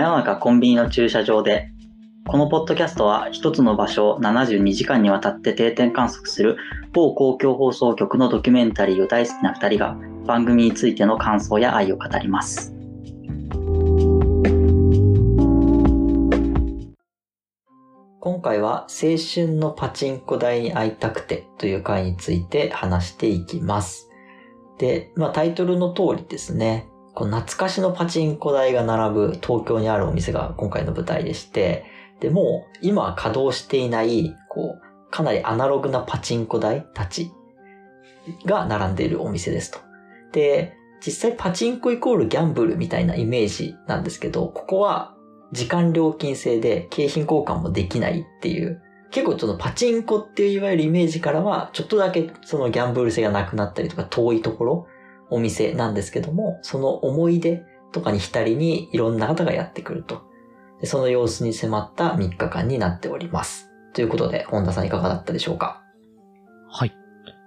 真夜中コンビニの駐車場でこのポッドキャストは一つの場所を72時間にわたって定点観測する某公共放送局のドキュメンタリーを大好きな二人が番組についての感想や愛を語ります。今回は青春のパチンコ台に会いたくてという回について話していきます。で、まあタイトルの通りですね、こう懐かしのパチンコ台が並ぶ東京にあるお店が今回の舞台でして、で、もう今は稼働していない、こう、かなりアナログなパチンコ台たちが並んでいるお店ですと。で、実際パチンコイコールギャンブルみたいなイメージなんですけど、ここは時間料金制で景品交換もできないっていう、結構そのパチンコっていういわゆるイメージからは、ちょっとだけそのギャンブル性がなくなったりとか遠いところ、お店なんですけども、その思い出とかに浸りにいろんな方がやってくると。その様子に迫った3日間になっております。ということで、本田さんいかがだったでしょうか？はい。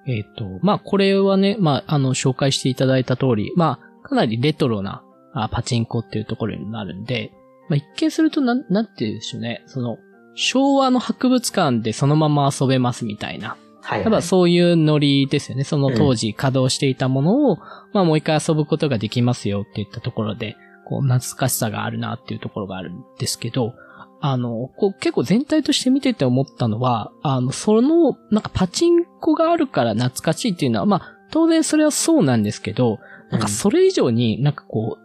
えっ、と、まあ、これはね、まあ、あの、紹介していただいた通り、まあ、かなりレトロなあパチンコっていうところになるんで、まあ、一見するとなん、なんて言うんでしょうね。その、昭和の博物館でそのまま遊べますみたいな。はい、はい。ただそういうノリですよね。その当時稼働していたものを、まあもう一回遊ぶことができますよっていったところで、こう懐かしさがあるなっていうところがあるんですけど、あの、こう結構全体として見てて思ったのは、あの、その、なんかパチンコがあるから懐かしいっていうのは、まあ当然それはそうなんですけど、なんかそれ以上になんかこ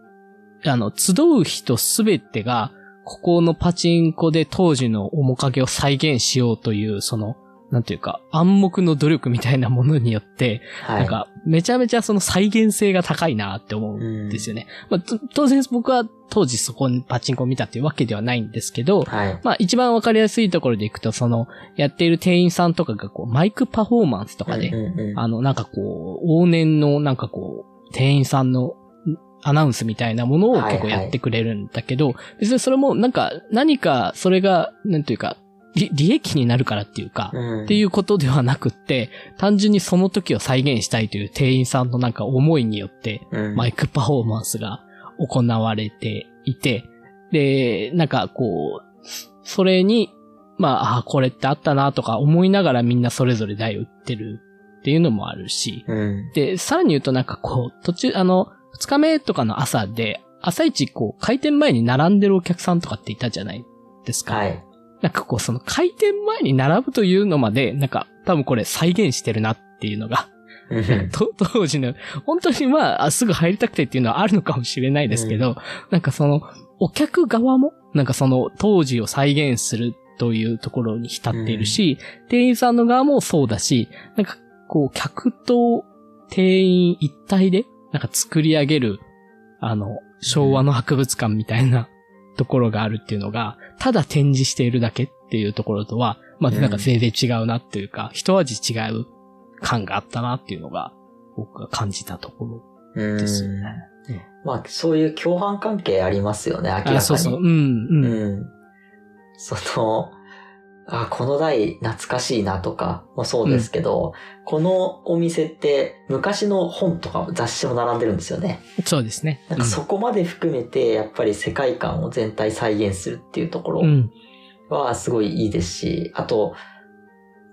う、あの、集う人すべてが、ここのパチンコで当時の面影を再現しようという、その、なんていうか、暗黙の努力みたいなものによって、はい、なんか、めちゃめちゃその再現性が高いなって思うんですよね。まあ、当然僕は当時そこにパチンコを見たっていうわけではないんですけど、はい、まあ一番わかりやすいところでいくと、その、やっている店員さんとかがこう、マイクパフォーマンスとかで、うんうんうん、あの、なんかこう、往年のなんかこう、店員さんのアナウンスみたいなものを結構やってくれるんだけど、はいはい、別にそれもなんか、何かそれが、なんていうか、利益になるからっていうか、うん、っていうことではなくって、単純にその時を再現したいという店員さんのなんか思いによって、うん、マイクパフォーマンスが行われていて、で、なんかこう、それに、まあ、あ、これってあったなとか思いながらみんなそれぞれ台を打ってるっていうのもあるし、うん、で、さらに言うとなんかこう、途中、あの、二日目とかの朝で、朝一こう、開店前に並んでるお客さんとかっていたじゃないですか。はい。なんかこう、その開店前に並ぶというのまで、なんか多分これ再現してるなっていうのが、当時の、本当にまあ、すぐ入りたくてっていうのはあるのかもしれないですけど、うん、なんかその、お客側も、なんかその当時を再現するというところに浸っているし、うん、店員さんの側もそうだし、なんかこう、客と店員一体で、なんか作り上げる、あの、昭和の博物館みたいなところがあるっていうのが、ただ展示しているだけっていうところとは、まあ、なんか全然違うなっていうか、うん、一味違う感があったなっていうのが、僕が感じたところですよね。うん、まあ、そういう共犯関係ありますよね、明らかに。そうそう。うん、うん。うん。その、あ、この台懐かしいなとかもそうですけど、うん、このお店って昔の本とか雑誌も並んでるんですよね。そうですね。なんかそこまで含めて、やっぱり世界観を全体再現するっていうところはすごいいいですし、あと、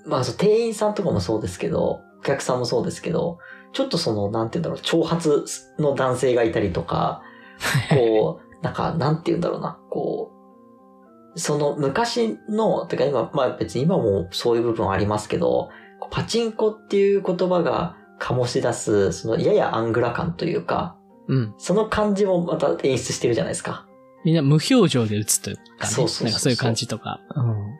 まあ店員さんとかもそうですけど、お客さんもそうですけど、ちょっとその、なんて言うんだろう、長髪の男性がいたりとか、こう、なんか、なんて言うんだろうな、こう、その昔の、てか今、まあ別に今もそういう部分ありますけど、パチンコっていう言葉が醸し出す、そのややアングラ感というか、うん。その感じもまた演出してるじゃないですか。みんな無表情で打つというかね。そうそうそうそうなんかそういう感じとか。うん。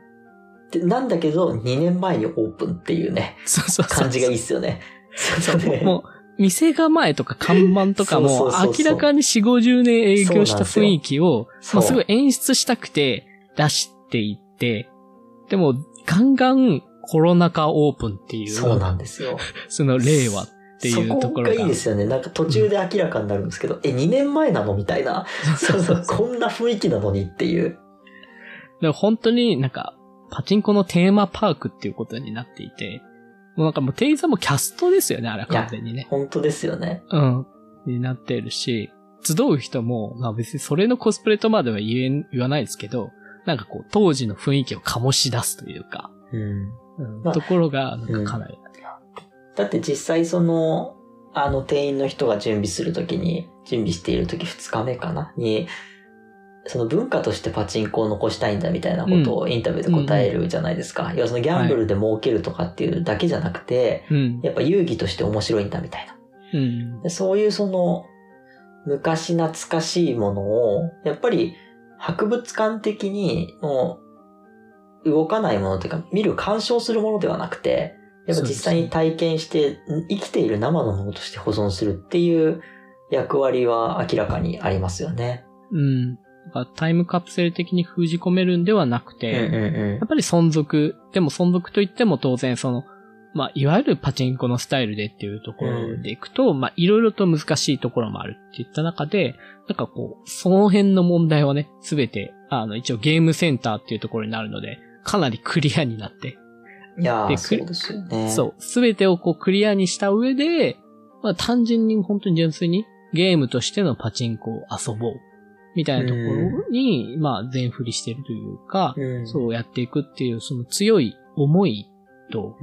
でなんだけど、2年前にオープンっていうね、そうそうそう。感じがいいっすよね。そうねもう、店構えとか看板とかそうもそうそうそう明らかに4、50年営業した雰囲気を、そうまあすごい演出したくて出していって、でもガンガンコロナ禍オープンっていう、そうなんですよ。その令和っていうところが。そこがいいですよね。なんか途中で明らかになるんですけど、え、2年前なの？みたいな。そうそう、こんな雰囲気なの？にっていう。でも本当になんか、パチンコのテーマパークっていうことになっていて、もうなんかもう店員さんもキャストですよね、あれは完全にね。本当ですよね。うん。になっているし、集う人も、まあ別にそれのコスプレとまでは言え、言わないですけど、なんかこう、当時の雰囲気を醸し出すというか、うん。うんまあところが、なんかかなり、だって実際その、あの店員の人が準備するときに、準備しているとき2日目かな？に、その文化としてパチンコを残したいんだみたいなことをインタビューで答えるじゃないですか。要はそのギャンブルで儲けるとかっていうだけじゃなくて、うん。やっぱ遊戯として面白いんだみたいな。うん。でそういうその、昔懐かしいものを、やっぱり博物館的にもう動かないものというか、見る鑑賞するものではなくて、やっぱ実際に体験して、生きている生のものとして保存するっていう役割は明らかにありますよね。うん。タイムカプセル的に封じ込めるんではなくて、うんうんやっぱり存続。でも存続といっても当然その、まあ、いわゆるパチンコのスタイルでっていうところでいくと、まあ、いろいろと難しいところもあるって言った中で、なんかこう、その辺の問題はね、すべて、あの、一応ゲームセンターっていうところになるので、かなりクリアになって、うん。いやー、でそうですよね。そう、すべてをこうクリアにした上で、まあ、単純に本当に純粋にゲームとしてのパチンコを遊ぼう。みたいなところに、まあ、全振りしてるというか、うん。そうやっていくっていう、その強い思いと。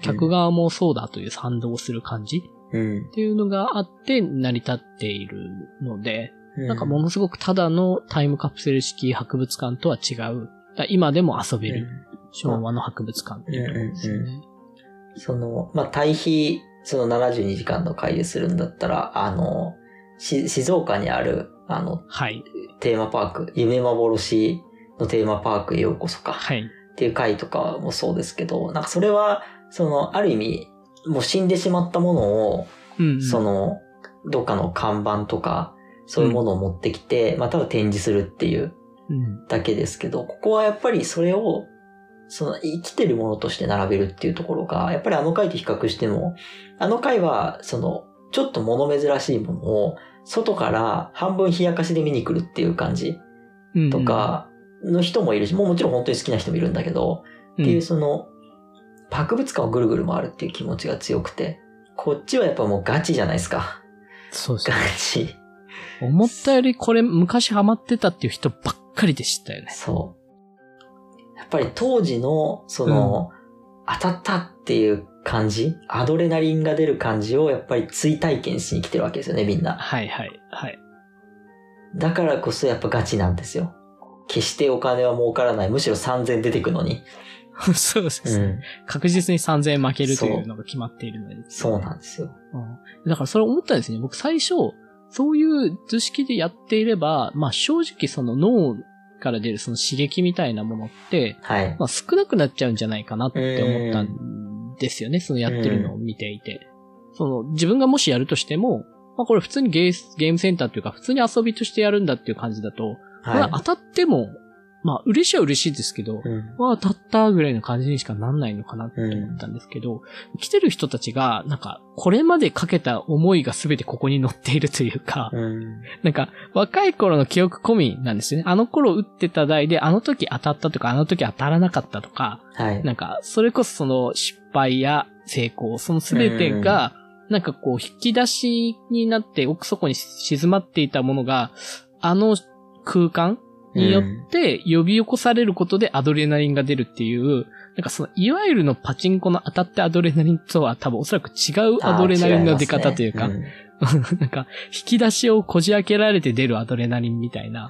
客側もそうだという賛同する感じうん。っていうのがあって成り立っているので、うん。なんかものすごくただのタイムカプセル式博物館とは違う。今でも遊べる昭和の博物館っていうところですよね。その、まあ、対比、その72時間の回でするんだったら、あの、し静岡にある、あの、はい。テーマパーク、夢幻のテーマパークへようこそか。はい。っていう回とかもそうですけど、なんかそれは、その、ある意味、もう死んでしまったものを、うん、うん。その、どっかの看板とか、そういうものを持ってきて、まあ、ただ展示するっていううん。だけですけど、ここはやっぱりそれを、その生きてるものとして並べるっていうところが、やっぱりあの回と比較しても、あの回は、その、ちょっと物珍しいものを、外から半分冷やかしで見に来るっていう感じうんと、かの人もいるし、もうもちろん本当に好きな人もいるんだけど、うんっていうその、博物館をぐるぐる回るっていう気持ちが強くて、こっちはやっぱもうガチじゃないですか。そうですガね。チ。思ったよりこれ昔ハマってたっていう人ばっかりでしたよね。そう。やっぱり当時の、その、当たったっていう感じ、アドレナリンが出る感じをやっぱり追体験しに来てるわけですよね、みんな。はいはい。はい。だからこそやっぱガチなんですよ。決してお金は儲からない。むしろ3000出てくのに。そうですね、うん。確実に3000円負けるというのが決まっているので。そうなんですよ。うんだからそれ思ったんですね。僕最初、そういう図式でやっていれば、まあ正直その脳から出るその刺激みたいなものって、はい。まあ少なくなっちゃうんじゃないかなって思ったんですよね。そのやってるのを見ていて。その自分がもしやるとしても、まあこれ普通にゲーゲームセンターっていうか普通に遊びとしてやるんだっていう感じだと、まあは当たっても、まあ嬉しいは嬉しいですけど、い。うん。まあ当たったぐらいの感じにしかなんないのかなって思ったんですけど、来てる人たちが、なんか、これまでかけた思いが全てここに載っているというか、うん。なんか、若い頃の記憶込みなんですよね。あの頃打ってた台で、あの時当たったとか、あの時当たらなかったとか、はい。なんか、それこそその失敗や成功、その全てが、なんかこう、引き出しになって奥底に静まっていたものが、あの空間によって呼び起こされることでアドレナリンが出るっていう、なんかその、いわゆるのパチンコの当たってアドレナリンとは多分おそらく違うアドレナリンの出方というか、なんか、引き出しをこじ開けられて出るアドレナリンみたいな。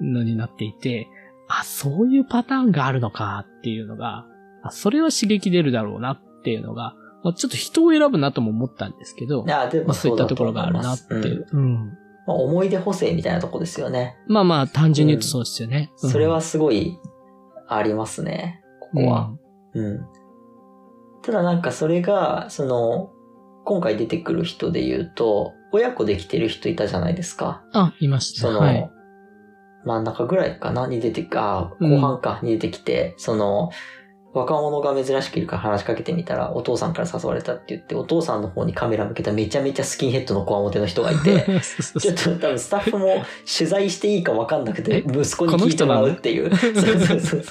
のになっていて、あ、そういうパターンがあるのかっていうのが、あ、それは刺激出るだろうなっていうのが、まあ、ちょっと人を選ぶなとも思ったんですけど、まあ、そういったところがあるなってうんいう。うん。まあ思い出補正みたいなとこですよね。まあまあ、単純に言うとそうですよね。うんそれはすごいありますね。ここは。うん。ただなんかそれが、その、今回出てくる人で言うと、親子で来てる人いたじゃないですか。あ、いました。その、はい。真ん中ぐらいかなに出て、あ、うん後半かに出てきて、その、若者が珍しくいるから話しかけてみたら、お父さんから誘われたって言って、お父さんの方にカメラ向けためちゃめちゃスキンヘッドのこわもての人がいて、ちょっと多分スタッフも取材していいか分かんなくて、え？息子に聞いてもらうっていう。そうそうそうそう。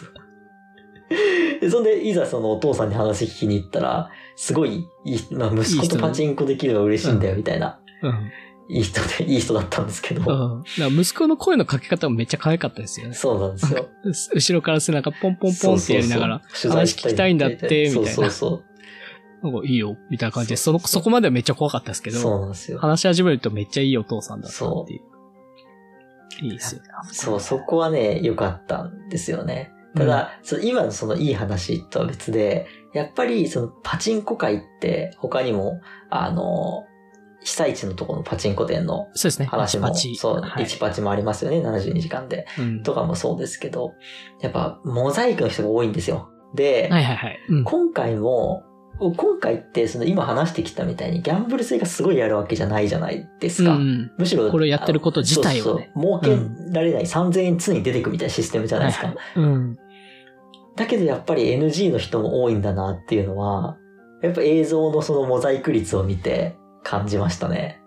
で、そんで、いざそのお父さんに話聞きに行ったら、すごいまあ、息子とパチンコできるのが嬉しいんだよ、みたいなうん。いい人で、いい人だったんですけど。うん。だから息子の声のかけ方もめっちゃ可愛かったですよね。そうなんですよ。後ろから背中ポンポンポンってやりながら、そうそうそう話聞きたいんだってみたいなそうそうなんかいいよ、みたいな感じで、その、そこまではめっちゃ怖かったですけそう。ど、そうなんですよ。話し始めるとめっちゃいいお父さんだったっていう。いいですよね。そう、そこはね、良かったんですよね。ただ、そう今のそのいい話とは別で、やっぱりそのパチンコ界って他にも、あの、被災地のところのパチンコ店のそうですね。そう、はい1パチもありますよね、72時間で。うんとかもそうですけど、やっぱモザイクの人が多いんですよ。で、はいはいはい。うん今回も、今回ってその今話してきたみたいにギャンブル性がすごいやるわけじゃないじゃないですか。うんむしろ、これやってること自体をねそうそう儲けられない3000円常に出てくみたいなシステムじゃないですか。はいはいうん。だけどやっぱり NG の人も多いんだなっていうのは、やっぱ映像のそのモザイク率を見て感じましたね。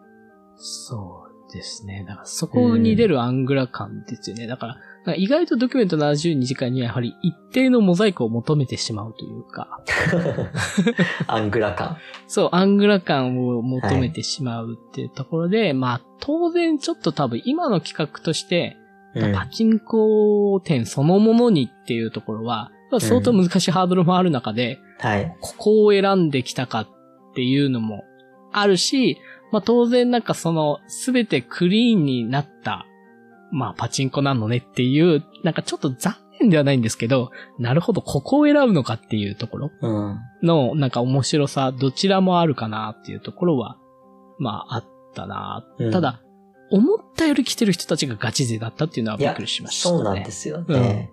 そうですね。だからそこに出るアングラ感ですよね。だから、か意外とドキュメント72時間にはやはり一定のモザイクを求めてしまうというか、アングラ感。そう、アングラ感を求めてしまうっていうところで、まあ当然ちょっと多分今の企画として、うんパチンコ店そのものにっていうところは、相当難しいハードルもある中で、はい。ここを選んできたかっていうのもあるし、まあ当然なんかそのすべてクリーンになった、まあパチンコなのねっていう、なんかちょっと残念ではないんですけど、なるほど、ここを選ぶのかっていうところうん。のなんか面白さ、どちらもあるかなっていうところは、まああったな。うんただ、思ったより来てる人たちがガチ勢だったっていうのはいびっやくりしましたね。そうなんですよね。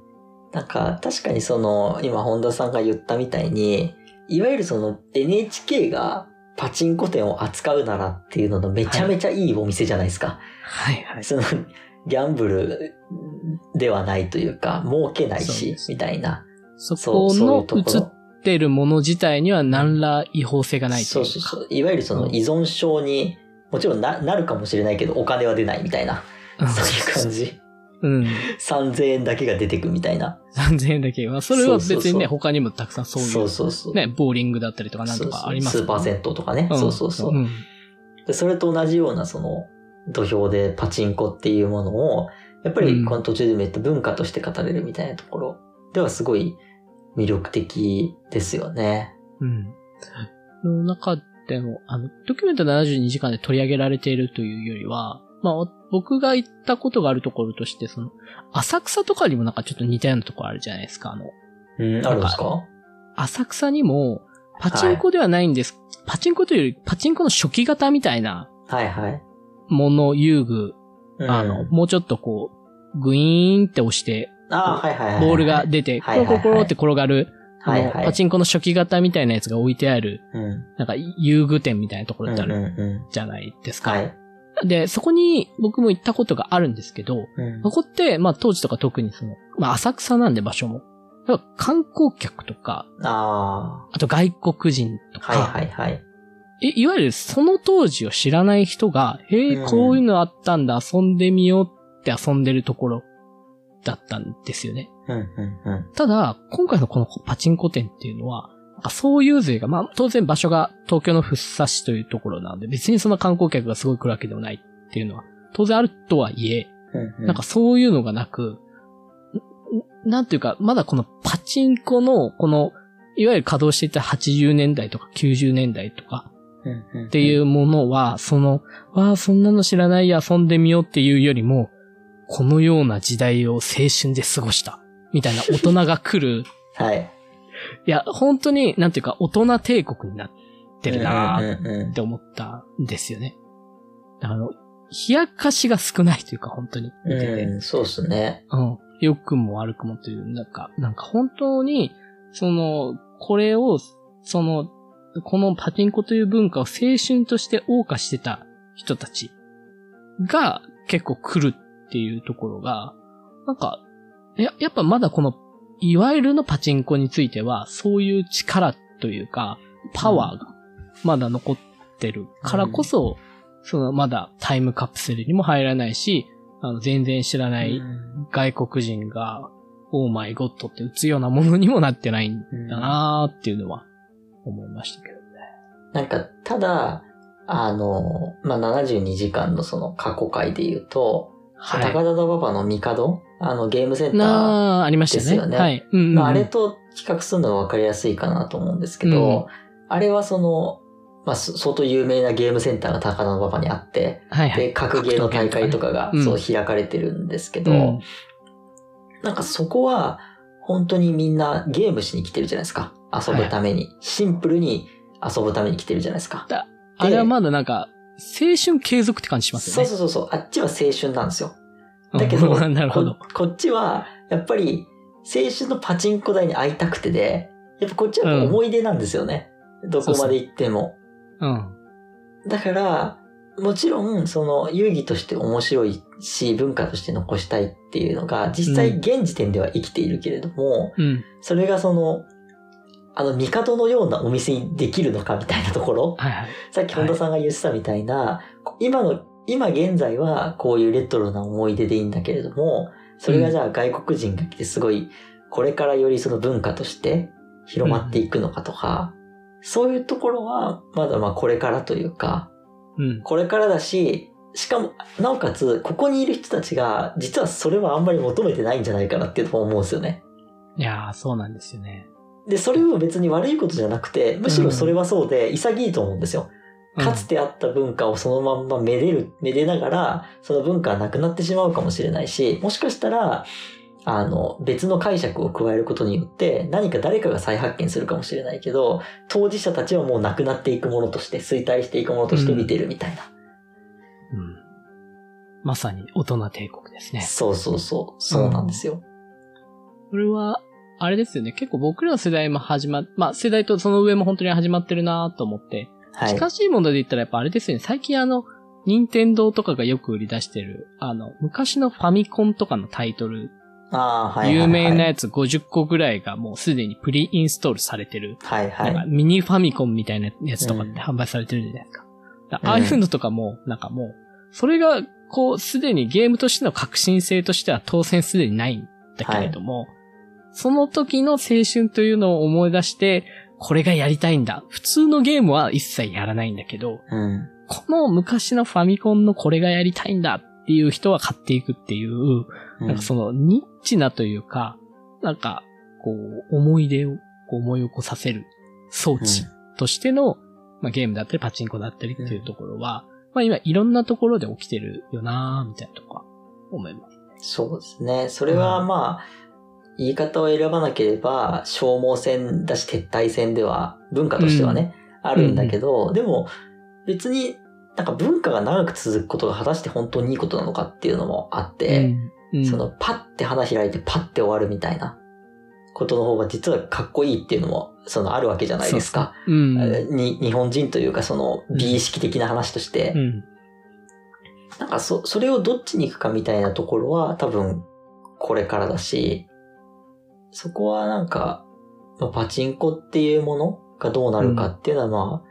なんか、確かにその、今本田さんが言ったみたいに、いわゆるその NHK がパチンコ店を扱うならっていうののめちゃめちゃいいお店じゃないですか。はいはい。その、ギャンブルではないというか、儲けないしみたいな。そこの映っろ。てるもの自体には何ら違法性がないというか。そうそうそう。いわゆるその依存症に、もちろんななるかもしれないけど、お金は出ないみたいな。うんそういう感じ。うん。3000円だけが出てくみたいな。3000円だけは。それは別にね、他にもたくさんそういう。そうそうそう。ね、ボーリングだったりとかなんとかありますスーパー銭湯とかね。そうそうそう。んでそれと同じようなその土俵でパチンコっていうものを、やっぱうんりこの途中でも言った文化として語れるみたいなところではすごい魅力的ですよね。うん。の中でも、あの、ドキュメント72時間で取り上げられているというよりは、まあ、僕が行ったことがあるところとして、その、浅草とかにもなんかちょっと似たようなところあるじゃないですか。あの、うん、あるんですか？浅草にも、パチンコではないんです。パチンコというより、パチンコの初期型みたいなはいはい。もの、遊具、うんあの、もうちょっとこう、グイーンって押して、あーはいはいはい。ボールが出て、コはいはいはいロコロコロって転がる、はいはいパチンコの初期型みたいなやつが置いてある、うん。なんか遊具店みたいなところってあうんるうんうじゃないですか。ん。はい。で、そこに僕も行ったことがあるんですけど、うんそこって、まあ当時とか特にその、まあ浅草なんで場所も。観光客とか、ああと外国人とあ、か、はいはいはい。いいわゆるその当時を知らない人が、へえ、うんこういうのあったんだ、遊んでみようって遊んでるところだったんですよね。うんうんうん。ただ、今回のこのパチンコ店っていうのは、なんかそういう勢が、まあ当然場所が東京の福生市というところなんで、別にそんな観光客がすごい来るわけでもないっていうのは、当然あるとはいえ、うんうんなんかそういうのがなく、んなんていうか、まだこのパチンコの、この、いわゆる稼働していた80年代とか90年代とかっていうものは、その、わあ、そんなの知らないや遊んでみようっていうよりも、このような時代を青春で過ごした。みたいな大人が来る。はい。いや、本当に、なんていうか、大人帝国になってるなって思ったんですよね。あの、冷やかしが少ないというか、本当に。見てて。うん、そうっすね。うん。良くも悪くもという、なんか、なんか本当に、その、これを、その、このパチンコという文化を青春として謳歌してた人たちが結構来るっていうところが、なんか、や、やっぱまだこの、いわゆるのパチンコについては、そういう力というか、パワーがまだ残ってるからこそ、そのまだタイムカプセルにも入らないし、あの、全然知らないうん外国人が、オーマイゴッドって打つようなものにもなってないんだなーっていうのは思いましたけどね。なんか、ただ、あの、まあ、72時間のその過去回で言うと、はい。高田馬場の帝あの、ゲームセンター。なあ、ありましたね。ですよねはい。うんうんうんまあ、あれと比較するのが分かりやすいかなと思うんですけど、あれはその、まあ、そ相当有名なゲームセンターが高田馬場にあって、はいはい。で、格ゲーの大会とかがうんそう開かれてるんですけど、うんなんかそこは本当にみんなゲームしに来てるじゃないですか。遊ぶために。シンプルに遊ぶために来てるじゃないですか。あれはまだなんか、青春継続って感じしますよね。そうそうそうそう。あっちは青春なんですよ。だけど、う んなるほど。ここっちは、やっぱり、青春のパチンコ台に会いたくてで、やっぱこっちは思い出なんですよね。どこまで行っても。うん。だから、もちろん、その、遊戯として面白いし、文化として残したいっていうのが、実際現時点では生きているけれども、うん。それがその、あの、帝のようなお店にできるのかみたいなところ、はいはい。さっき本田さんが言ってたみたいな、今の、今現在はこういうレトロな思い出でいいんだけれども、それがじゃあ外国人が来てすごい、これからよりその文化として広まっていくのかとか、そういうところはまだまあこれからというか、うん。これからだし、しかも、なおかつ、ここにいる人たちが、実はそれはあんまり求めてないんじゃないかなっていうのも思うんですよね。いやー、そうなんですよね。で、それは別に悪いことじゃなくて、むしろそれはそうで潔いと思うんですよ。かつてあった文化をそのまんまめでる、めでながら、その文化はなくなってしまうかもしれないし、もしかしたら、あの、別の解釈を加えることによって、何か誰かが再発見するかもしれないけど、当事者たちはもうなくなっていくものとして、衰退していくものとして見てるみたいな。うん。まさに大人帝国ですね。そうそうそう。そうなんですよ。これは、あれですよね。結構僕らの世代も始まっ、まあ世代とその上も本当に始まってるなと思って。はい。近しいもので言ったらやっぱあれですよね。最近あの、任天堂とかがよく売り出してる、あの、昔のファミコンとかのタイトル、ああ、はいはい、はい。有名なやつ50個ぐらいがもうすでにプリインストールされてる。はいはなんかい。ミニファミコンみたいなやつとかっうんて販売されてるじゃないですか。だうんああいうのとかも、なんかもう、それが、こう、すでにゲームとしての革新性としては当然すでにないんだけれども、その時の青春というのを思い出して、これがやりたいんだ。普通のゲームは一切やらないんだけど、うん。この昔のファミコンのこれがやりたいんだっていう人は買っていくっていう、うんなんかそのニッチなというか、なんか、こう、思い出を思い起こさせる装置としての、まあゲームだったりパチンコだったりっていうところは、まあ今いろんなところで起きてるよなーみたいなとか思います。そうですね。それはまあ、言い方を選ばなければ、消耗戦だし撤退戦では、文化としてはね、あるんだけど、でも、別に、なんか文化が長く続くことが果たして本当にいいことなのかっていうのもあって、うんうんそのパッて花開いてパッて終わるみたいなことの方が実はかっこいいっていうのも、そのあるわけじゃないですか。うん。えーに日本人というかその美意識的な話として、うん。なんかそ、それをどっちに行くかみたいなところは多分これからだし、そこはなんか、まあパチンコっていうものがどうなるかっていうのはまあ、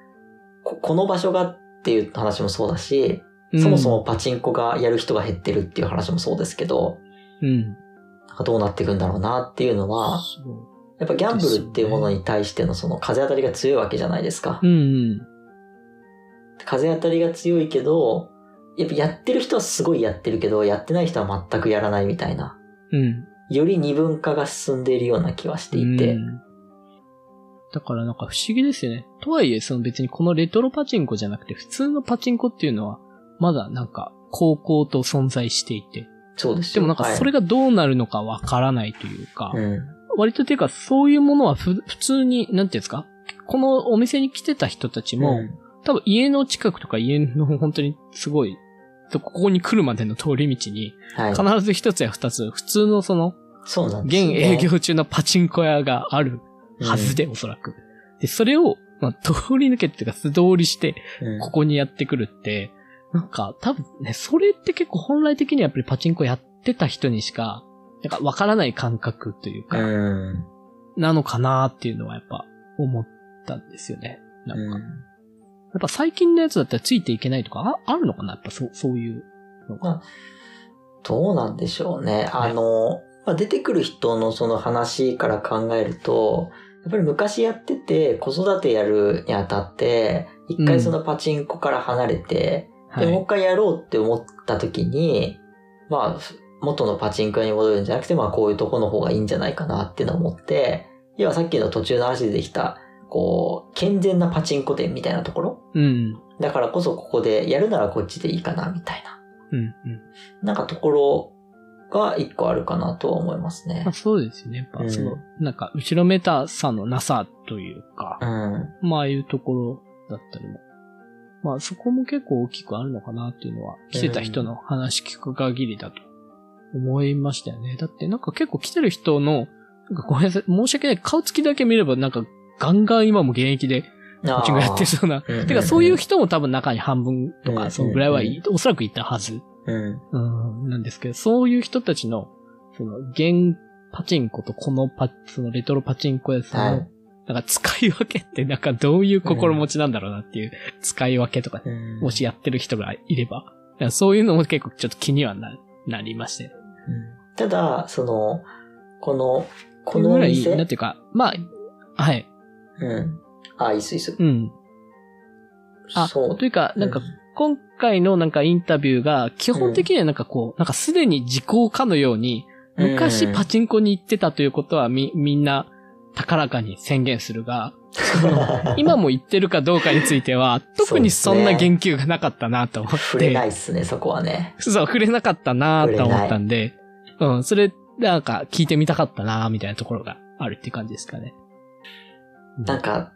ここの場所がっていう話もそうだし、そもそもパチンコがやる人が減ってるっていう話もそうですけど、うん。なんかどうなっていくんだろうなっていうのは、やっぱギャンブルっていうものに対してのその風当たりが強いわけじゃないですか。うんうん。風当たりが強いけど、やっぱやってる人はすごいやってるけど、やってない人は全くやらないみたいな。うん。より二分化が進んでいるような気はしていて。うんだからなんか不思議ですよね。とはいえ、その別にこのレトロパチンコじゃなくて、普通のパチンコっていうのは、まだなんか、高校と存在していて。そうですよでもなんかそれが、がどうなるのかわからないというか、うん。割とていうかそういうものはふ普通に、なんていうんですか？このお店に来てた人たちも、うん多分家の近くとか家の本当にすごい、ここに来るまでの通り道に、はい。必ず一つや二つ、普通のその、そうなんですよ、現ね。営業中のパチンコ屋があるはずで、おそらく。で、それを、まあ、通り抜けっていうか素通りして、うん、ここにやってくるって、なんか、多分ね、それって結構本来的にはやっぱりパチンコやってた人にしか、なんかわからない感覚というか、うん。なのかなっていうのはやっぱ思ったんですよね。なんか、っぱ最近のやつだったらついていけないとか、ああるのかな？やっぱそう、そういうのが。どうなんでしょうね。あの、まあ、出てくる人のその話から考えると、やっぱり昔やってて子育てやるにあたって、一回そのパチンコから離れて、はいで、もう一回やろうって思った時に、まあ、元のパチンコ屋に戻るんじゃなくて、まあこういうとこの方がいいんじゃないかなっていうのを思って、要はさっきの途中の話でできた、こう、健全なパチンコ店みたいなところ？うん。だからこそここでやるならこっちでいいかな、みたいな。うん。うん。なんかところが一個あるかなとは思いますねまあ、。そうですよね。やっぱ、うんその、なんか、後ろめたさのなさというかう、ん。まあ、ああいうところだったりも。まあ、そこも結構大きくあるのかなっていうのは、来てた人の話聞く限りだと思いましたよね。だってなんか結構来てる人の、なんかごめんなさい、申し訳ない、顔つきだけ見ればなんかガンガン今も現役でパチンコやってそうな。うんてかそういう人も多分中に半分とか、うんそのぐらいはおそらくいたはず。うん。うん、なんですけど、そういう人たちの、その、現パチンコとこのパ、そのレトロパチンコ屋さんの、はいなんか使い分けってなんかどういう心持ちなんだろうなっていう、使い分けとか、うんもしやってる人がいれば、そういうのも結構ちょっと気にはな、なりまして。うんただ、その、この、ここのぐらい、のお店、なんていうか、まあ、はい、うん。あ、いいっす、いいっす。うん。あ、そう。というか、なんかう、今回のなんかインタビューが、基本的にはなんかこう、なんかすでに時効かのように、昔パチンコに行ってたということはみ、みんな高らかに宣言するが、今も行ってるかどうかについては、特にそんな言及がなかったなと思って。触れないっすね、そこはね。そう、触れなかったなと思ったんで、うん、それ、なんか聞いてみたかったなみたいなところがあるっていう感じですかね。なんか、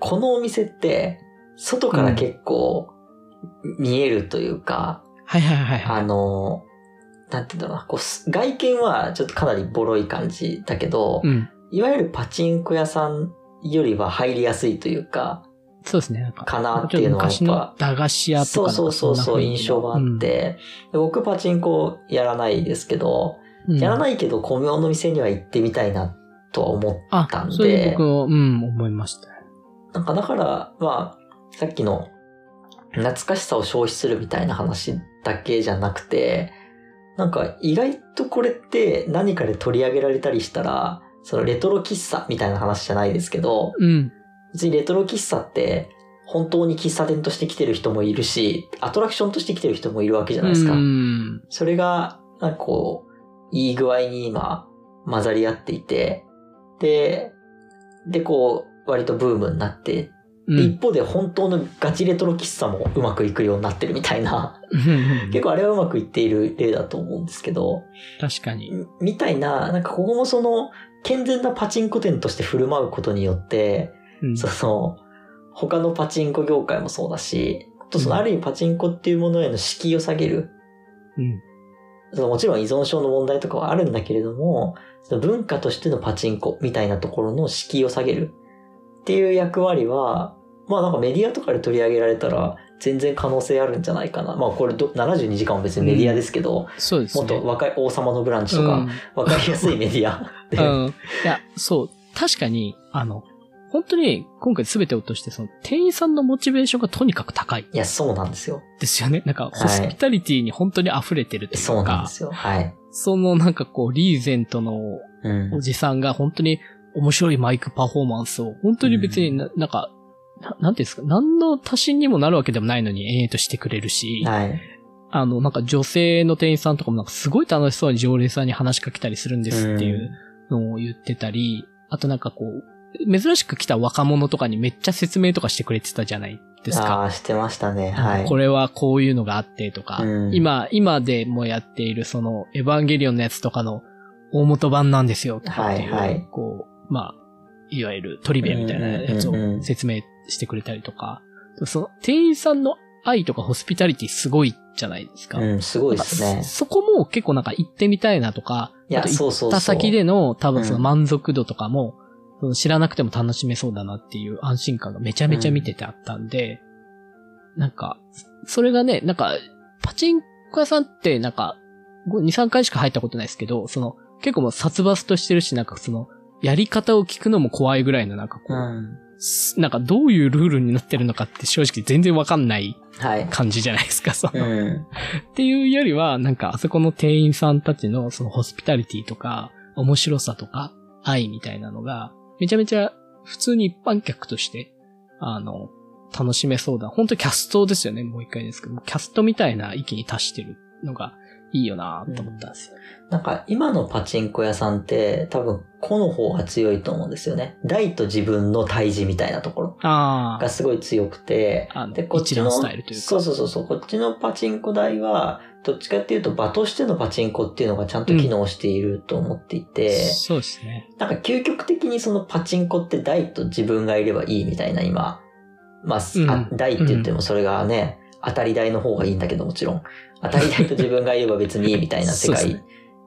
このお店って、外から結構、見えるというか、はいはいはいはい。あの、なんて言うんだろうな、こうす、外見はちょっとかなりボロい感じだけど、うん。いわゆるパチンコ屋さんよりは入りやすいというか、そうですね。か、かなっていうのはやっぱ駄菓子屋とそうかそうそうそう、印象があっ、て、で僕パチンコやらないですけど、うんやらないけど、小妙の店には行ってみたいなとは思ったんあ、それで、僕も、うん、思いました。なんかだから、まあ、さっきの懐かしさを消費するみたいな話だけじゃなくて、なんか意外とこれって何かで取り上げられたりしたら、そのレトロ喫茶みたいな話じゃないですけど、うん。別にレトロ喫茶って本当に喫茶店として来てる人もいるし、アトラクションとして来てる人もいるわけじゃないですか。うん。それが、なんかこう、いい具合に今、混ざり合っていて、で、で、こう、割とブームになって、でうん一方で本当のガチレトロ喫茶もうまくいくようになってるみたいな、結構あれはうまくいっている例だと思うんですけど、確かに。みみたいな、なんかここもその、健全なパチンコ店として振る舞うことによって、うんその、他のパチンコ業界もそうだし、あとそのうんある意味パチンコっていうものへの敷居を下げる。うん。そのもちろん依存症の問題とかはあるんだけれども、その文化としてのパチンコみたいなところの敷居を下げるっていう役割は、まあなんかメディアとかで取り上げられたら全然可能性あるんじゃないかな。まあこれど72時間は別にメディアですけど、そうですね。もっと若い王様のブランチとかうん、わかりやすいメディアで、うん。いや、そう。確かに、あの、本当に今回全てを落として、その店員さんのモチベーションがとにかく高いいや、そうなんですよ。ですよね。なんか、ホスピタリティに本当に溢れてるというか、そうなんですよ。はい。そのなんかこう、リーゼントのうんお。じさんが本当に面白いマイクパフォーマンスを、本当に別にな、なんか、ななんていうんですか、何の足しにもなるわけでもないのに、ええとしてくれるし、はい。あの、なんか女性の店員さんとかもなんかすごい楽しそうに常連さんに話しかけたりするんですっていうのを言ってたり、あとなんかこう、珍しく来た若者とかにめっちゃ説明とかしてくれてたじゃないですあか。あ、してましたね。はい。これはこういうのがあってとか、うん今、今でもやっているその、エヴァンゲリオンのやつとかの大元版なんですよとかっていう、はいはいこう、まあ、いわゆるトリビアみたいなやつをうんうんうん説明してくれたりとか、その、店員さんの愛とかホスピタリティすごいじゃないですか。うん、すごいですね。そこも結構なんか行ってみたいなとか、いや行った先での多分そのうん満足度とかも、その知らなくても楽しめそうだなっていう安心感がめちゃめちゃ見ててあったんで、なんか、それがね、なんか、パチンコ屋さんってなんか、2、3回しか入ったことないですけど、その、結構もう殺伐としてるし、なんかその、やり方を聞くのも怖いぐらいのなんかこう、うん。すなんかどういうルールになってるのかって正直全然わかんないはい。感じじゃないですか、その。うん。っていうよりは、なんかあそこの店員さんたちのそのホスピタリティとか、面白さとか、愛みたいなのが、めちゃめちゃ普通に一般客として、あの、楽しめそうだ。本当キャストですよね、もう一回ですけど。キャストみたいな域に達してるのがいいよなと思ったんですよ。なんか今のパチンコ屋さんって多分個の方が強いと思うんですよね。台と自分の対峙みたいなところあがすごい強くて、あ。で、こっちの、スタイルというか。そうそうそうこっちのパチンコ台は、どっちかっていうと場としてのパチンコっていうのがちゃんと機能していると思っていて、そうですね。なんか究極的にそのパチンコって台と自分がいればいいみたいな今、まあ、うんあ台って言ってもそれがね、当たり台の方がいいんだけどもちろん、当たり台と自分がいれば別にいいみたいな世界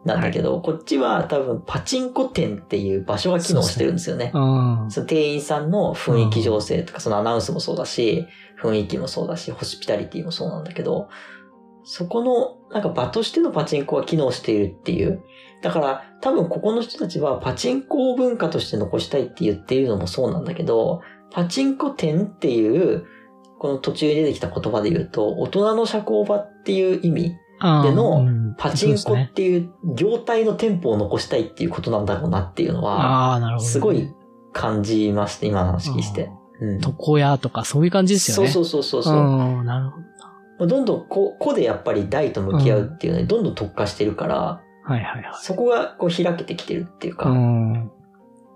なんだけど、こっちは多分パチンコ店っていう場所が機能してるんですよね。うん。その店員さんの雰囲気醸成とか、そのアナウンスもそうだし、雰囲気もそうだし、ホスピタリティもそうなんだけど、そこの、なんか場としてのパチンコが機能しているっていう。だから、多分ここの人たちはパチンコを文化として残したいって言っているのもそうなんだけど、パチンコ店っていう、この途中に出てきた言葉で言うと、大人の社交場っていう意味、でのうんパチンコっていう業態の店舗を残したいっていうことなんだろうなっていうのは。すごい感じまして、今の話聞いて。うん。床屋とかそういう感じですよね。そうそうそうそうなるほど。まあどんどんこ個でやっぱり大と向き合うっていうのにどんどん特化してるから、はいはいはい。そこがこう開けてきてるっていうか、うん。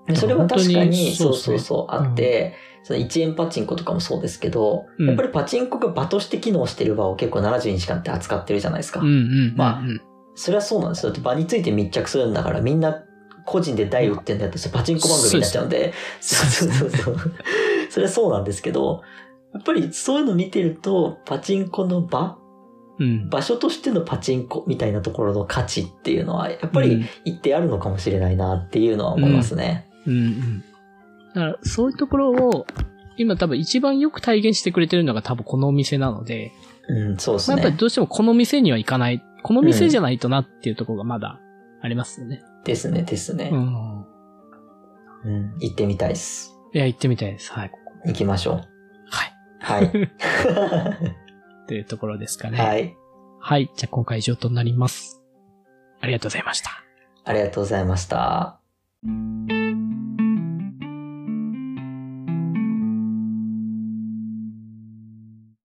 でそれは確かにそうにそうそうあって、その1円パチンコとかもそうですけど、うんやっぱりパチンコが場として機能してる場を結構70日間って扱ってるじゃないですか。うんうん。まあうんそれはそうなんですよ。だって場について密着するんだからみんな個人で台売ってんだって、それパチンコ番組になっちゃうんで、そうそうそうそう。それはそうなんですけど、やっぱりそういうの見てると、パチンコの場うん。場所としてのパチンコみたいなところの価値っていうのは、やっぱりうん一定あるのかもしれないなっていうのは思いますね。うんうん。だから、そういうところを、今多分一番よく体現してくれてるのが多分このお店なので、うん、そうですまあ、やっぱりね。どうしてもこの店には行かない。この店じゃないとなっていうところがまだありますよね。ですね、ですねう。ん。うん、行ってみたいです。いや、行ってみたいです。はい。行きましょう。はい。はい。というところですかね。。はいい。はい。じゃあ今回以上となります。ありがとうございました。ありがとうございました。